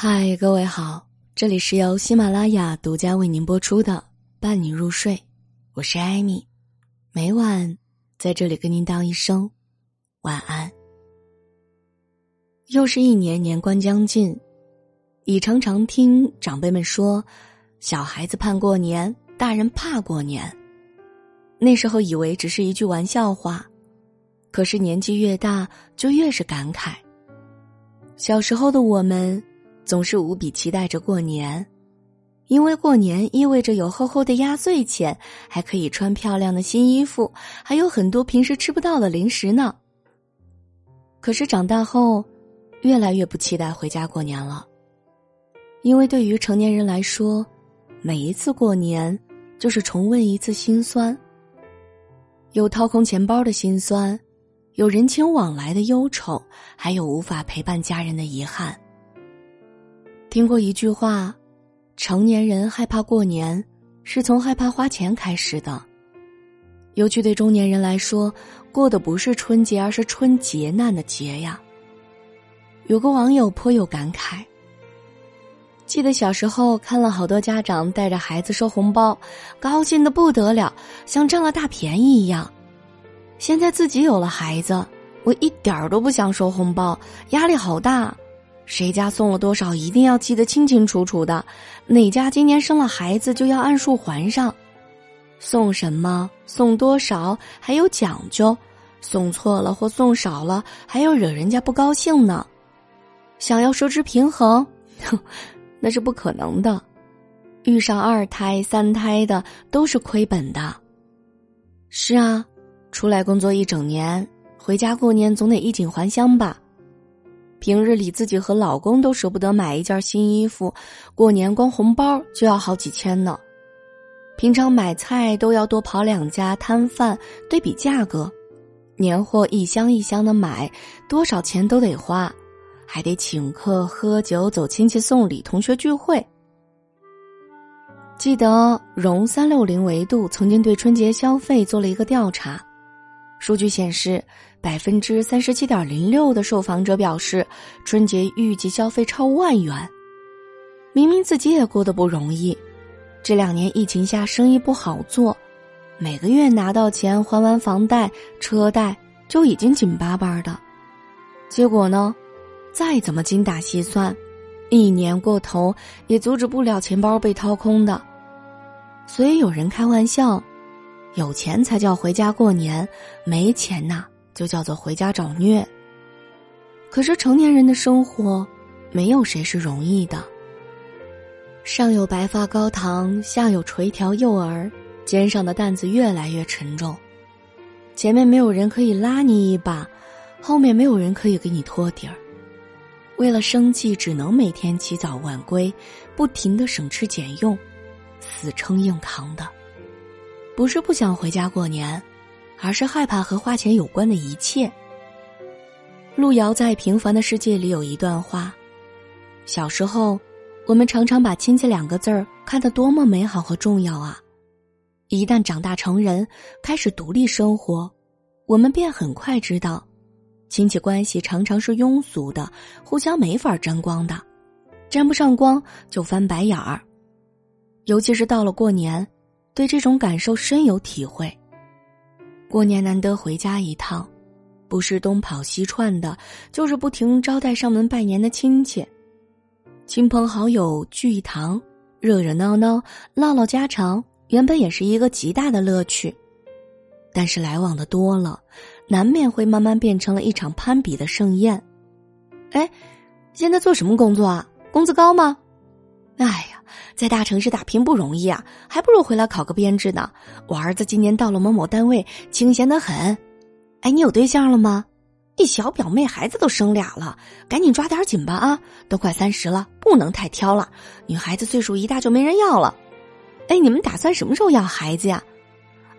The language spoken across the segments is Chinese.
嗨，各位好，这里是由喜马拉雅独家为您播出的《伴你入睡》，我是艾米，每晚在这里跟您道一声晚安。又是一年年关将近，已常常听长辈们说，小孩子盼过年，大人怕过年。那时候以为只是一句玩笑话，可是年纪越大，就越是感慨。小时候的我们。总是无比期待着过年，因为过年意味着有厚厚的压岁钱，还可以穿漂亮的新衣服，还有很多平时吃不到的零食呢。可是长大后，越来越不期待回家过年了，因为对于成年人来说，每一次过年就是重温一次心酸，有掏空钱包的心酸，有人情往来的忧愁，还有无法陪伴家人的遗憾。听过一句话，成年人害怕过年，是从害怕花钱开始的。尤其对中年人来说，过的不是春节，而是春劫难的劫呀。有个网友颇有感慨：记得小时候看了好多家长带着孩子收红包，高兴的不得了，像占了大便宜一样。现在自己有了孩子，我一点儿都不想收红包，压力好大。谁家送了多少，一定要记得清清楚楚的。哪家今年生了孩子，就要按数还上。送什么，送多少，还有讲究。送错了或送少了，还要惹人家不高兴呢。想要收支平衡，哼，那是不可能的。遇上二胎、三胎的都是亏本的。是啊，出来工作一整年，回家过年总得衣锦还乡吧。平日里自己和老公都舍不得买一件新衣服，过年光红包就要好几千呢。平常买菜都要多跑两家摊贩对比价格，年货一箱一箱的买，多少钱都得花，还得请客喝酒、走亲戚送礼、同学聚会。记得融三六零维度曾经对春节消费做了一个调查。数据显示，百分之三十七点零六的受访者表示，春节预计消费超万元。明明自己也过得不容易，这两年疫情下生意不好做，每个月拿到钱还完房贷、车贷就已经紧巴巴的。结果呢，再怎么精打细算，一年过头也阻止不了钱包被掏空的。所以有人开玩笑。有钱才叫回家过年，没钱呐就叫做回家找虐。可是成年人的生活，没有谁是容易的。上有白发高堂，下有垂髫幼儿，肩上的担子越来越沉重。前面没有人可以拉你一把，后面没有人可以给你托底儿。为了生计，只能每天起早晚归，不停的省吃俭用，死撑硬扛的。不是不想回家过年，而是害怕和花钱有关的一切。路遥在《平凡的世界》里有一段话：小时候，我们常常把亲戚两个字儿看得多么美好和重要啊！一旦长大成人，开始独立生活，我们便很快知道，亲戚关系常常是庸俗的，互相没法沾光的，沾不上光就翻白眼儿。尤其是到了过年。对这种感受深有体会。过年难得回家一趟，不是东跑西串的，就是不停招待上门拜年的亲戚，亲朋好友聚一堂，热热闹闹唠唠家常，原本也是一个极大的乐趣。但是来往的多了，难免会慢慢变成了一场攀比的盛宴。哎，现在做什么工作啊？工资高吗？哎。在大城市打拼不容易啊，还不如回来考个编制呢。我儿子今年到了某某单位，清闲的很。哎，你有对象了吗？你小表妹孩子都生俩了，赶紧抓点紧吧啊！都快三十了，不能太挑了。女孩子岁数一大就没人要了。哎，你们打算什么时候要孩子呀？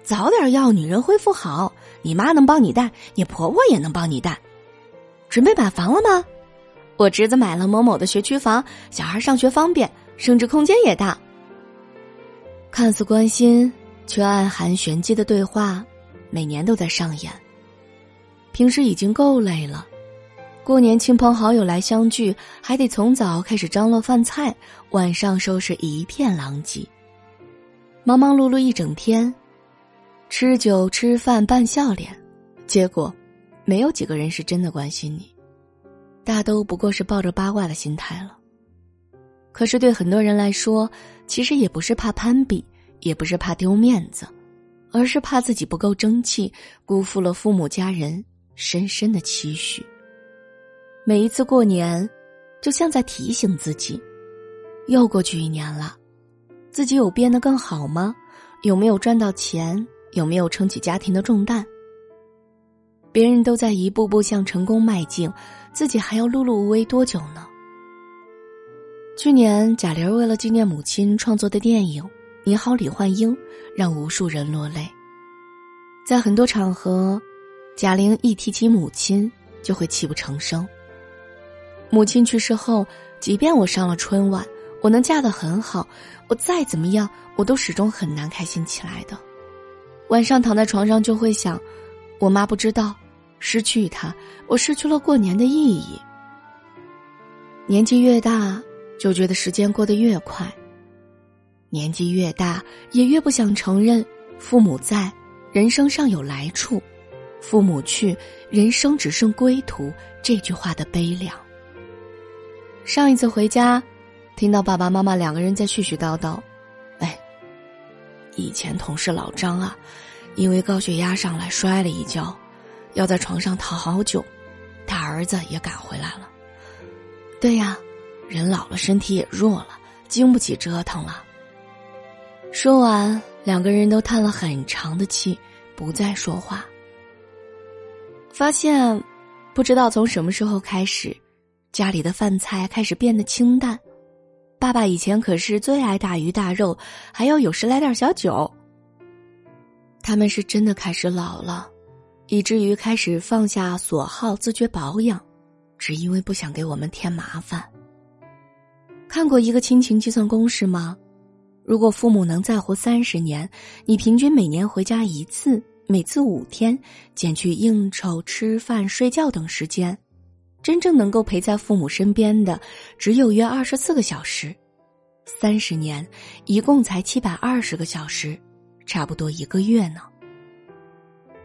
早点要，女人恢复好，你妈能帮你带，你婆婆也能帮你带。准备买房了吗？我侄子买了某某的学区房，小孩上学方便。升值空间也大。看似关心却暗含玄机的对话，每年都在上演。平时已经够累了，过年亲朋好友来相聚，还得从早开始张罗饭菜，晚上收拾一片狼藉。忙忙碌碌一整天，吃酒吃饭扮笑脸，结果没有几个人是真的关心你，大都不过是抱着八卦的心态了。可是对很多人来说，其实也不是怕攀比，也不是怕丢面子，而是怕自己不够争气，辜负了父母家人深深的期许。每一次过年，就像在提醒自己：又过去一年了，自己有变得更好吗？有没有赚到钱？有没有撑起家庭的重担？别人都在一步步向成功迈进，自己还要碌碌无为多久呢？去年，贾玲为了纪念母亲创作的电影《你好，李焕英》，让无数人落泪。在很多场合，贾玲一提起母亲，就会泣不成声。母亲去世后，即便我上了春晚，我能嫁得很好，我再怎么样，我都始终很难开心起来的。晚上躺在床上就会想，我妈不知道，失去她，我失去了过年的意义。年纪越大，就觉得时间过得越快。年纪越大，也越不想承认父母在，人生尚有来处；父母去，人生只剩归途。这句话的悲凉。上一次回家，听到爸爸妈妈两个人在絮絮叨叨：“哎，以前同事老张啊，因为高血压上来摔了一跤，要在床上躺好久，他儿子也赶回来了。对呀，人老了身体也弱了，经不起折腾了。”说完，两个人都叹了很长的气，不再说话。发现，不知道从什么时候开始。家里的饭菜开始变得清淡，爸爸以前可是最爱大鱼大肉，还要有时来点小酒。他们是真的开始老了，以至于开始放下所好，自觉保养，只因为不想给我们添麻烦。看过一个亲情计算公式吗？如果父母能再活三十年，你平均每年回家一次，每次五天，减去应酬、吃饭、睡觉等时间。真正能够陪在父母身边的，只有约二十四个小时，三十年，一共才七百二十个小时，差不多一个月呢。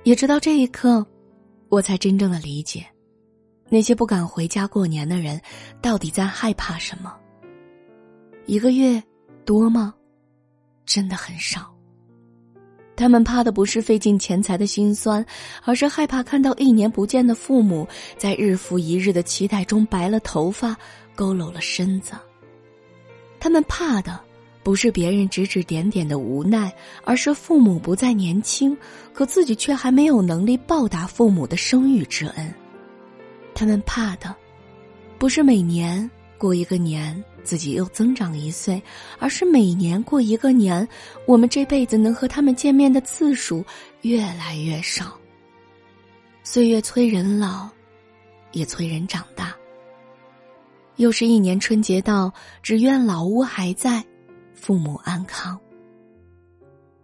也直到这一刻，我才真正的理解，那些不敢回家过年的人，到底在害怕什么。一个月多吗？真的很少。他们怕的不是费尽钱财的辛酸，而是害怕看到一年不见的父母在日复一日的期待中白了头发、佝偻了身子。他们怕的不是别人指指点点的无奈，而是父母不再年轻，可自己却还没有能力报答父母的生育之恩。他们怕的不是每年过一个年。自己又增长一岁，而是每年过一个年，我们这辈子能和他们见面的次数越来越少。岁月催人老，也催人长大。又是一年春节到，只愿老屋还在，父母安康。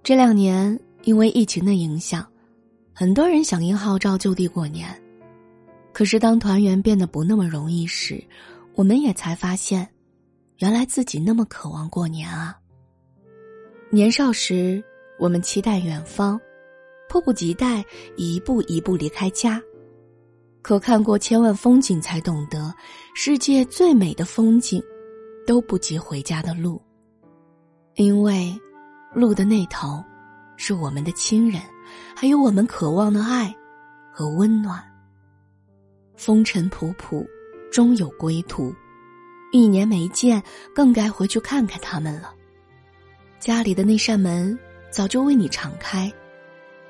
这两年因为疫情的影响，很多人响应号召就地过年，可是当团圆变得不那么容易时，我们也才发现。原来自己那么渴望过年啊！年少时，我们期待远方，迫不及待一步一步离开家。可看过千万风景，才懂得，世界最美的风景，都不及回家的路。因为，路的那头，是我们的亲人，还有我们渴望的爱和温暖。风尘仆仆，终有归途。一年没见，更该回去看看他们了。家里的那扇门早就为你敞开，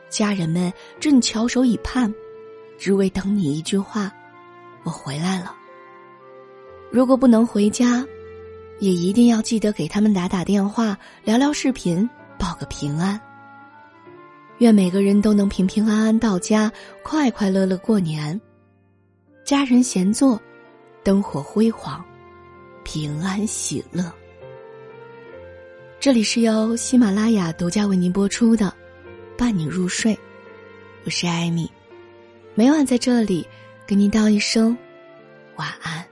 家人们正翘首以盼，只为等你一句话：“我回来了。”如果不能回家，也一定要记得给他们打打电话、聊聊视频，报个平安。愿每个人都能平平安安到家，快快乐乐过年，家人闲坐，灯火辉煌。平安喜乐。这里是由喜马拉雅独家为您播出的《伴你入睡》，我是艾米，每晚在这里跟您道一声晚安。